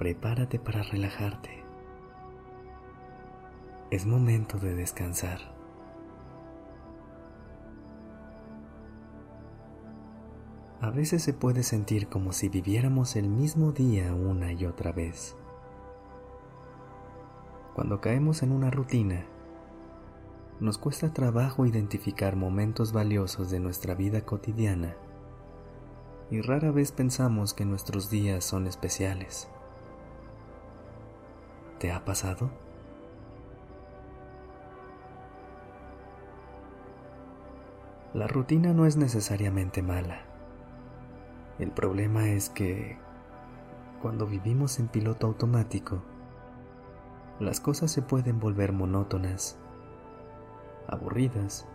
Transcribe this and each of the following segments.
Prepárate para relajarte. Es momento de descansar. A veces se puede sentir como si viviéramos el mismo día una y otra vez. Cuando caemos en una rutina, nos cuesta trabajo identificar momentos valiosos de nuestra vida cotidiana y rara vez pensamos que nuestros días son especiales. ¿Te ha pasado? La rutina no es necesariamente mala. El problema es que cuando vivimos en piloto automático, las cosas se pueden volver monótonas, aburridas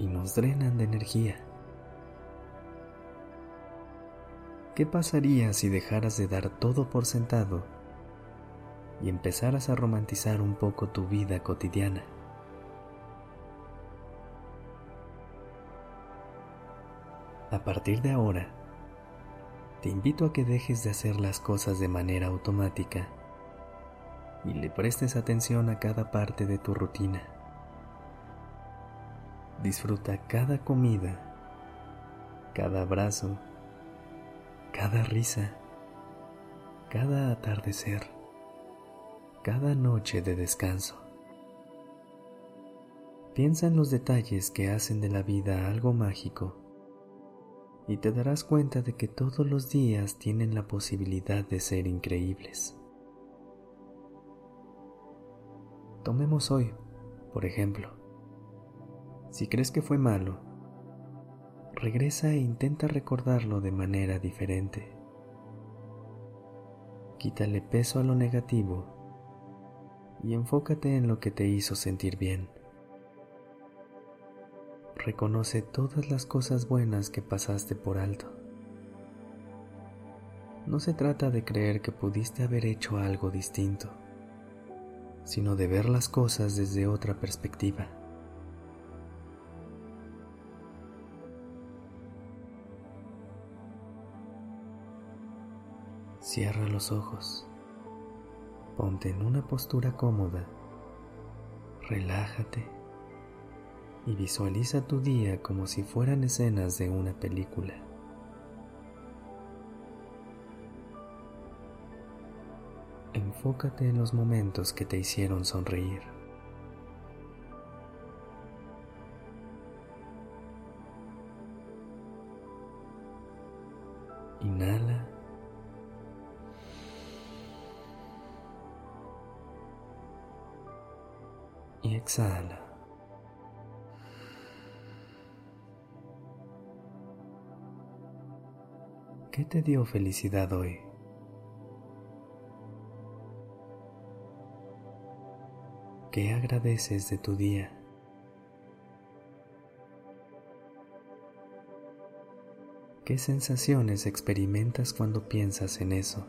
y nos drenan de energía. ¿Qué pasaría si dejaras de dar todo por sentado y empezaras a romantizar un poco tu vida cotidiana? A partir de ahora, te invito a que dejes de hacer las cosas de manera automática y le prestes atención a cada parte de tu rutina. Disfruta cada comida, cada abrazo, cada risa, cada atardecer, cada noche de descanso. Piensa en los detalles que hacen de la vida algo mágico y te darás cuenta de que todos los días tienen la posibilidad de ser increíbles. Tomemos hoy, por ejemplo. Si crees que fue malo, regresa e intenta recordarlo de manera diferente. Quítale peso a lo negativo y enfócate en lo que te hizo sentir bien. Reconoce todas las cosas buenas que pasaste por alto. No se trata de creer que pudiste haber hecho algo distinto, sino de ver las cosas desde otra perspectiva. Cierra los ojos. Ponte en una postura cómoda. Relájate y visualiza tu día como si fueran escenas de una película. Enfócate en los momentos que te hicieron sonreír. Exhala. ¿Qué te dio felicidad hoy? ¿Qué agradeces de tu día? ¿Qué sensaciones experimentas cuando piensas en eso?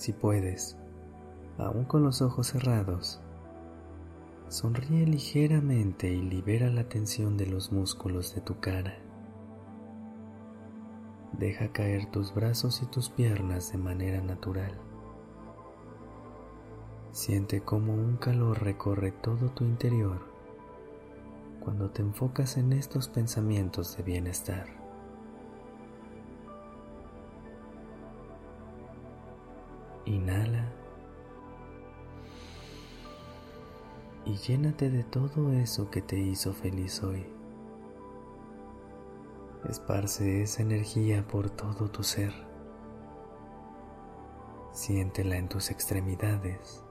Si puedes, aún con los ojos cerrados, Sonríe ligeramente y libera la tensión de los músculos de tu cara. Deja caer tus brazos y tus piernas de manera natural. Siente cómo un calor recorre todo tu interior cuando te enfocas en estos pensamientos de bienestar. Inhala y llénate de todo eso que te hizo feliz hoy. Esparce esa energía por todo tu ser. Siéntela en tus extremidades,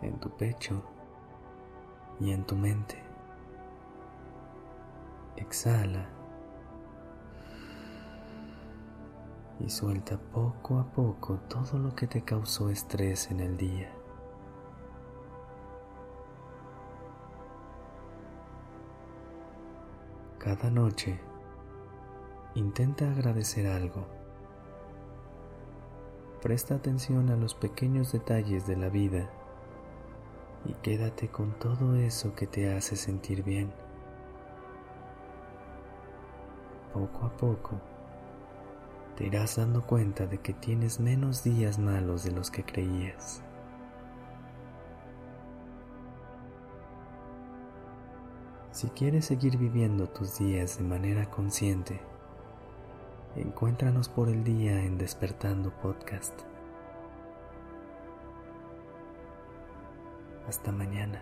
en tu pecho y en tu mente. Exhala y suelta poco a poco todo lo que te causó estrés en el día. Cada noche intenta agradecer algo. Presta atención a los pequeños detalles de la vida y quédate con todo eso que te hace sentir bien. Poco a poco te irás dando cuenta de que tienes menos días malos de los que creías. Si quieres seguir viviendo tus días de manera consciente, encuéntranos por el día en Despertando Podcast. Hasta mañana.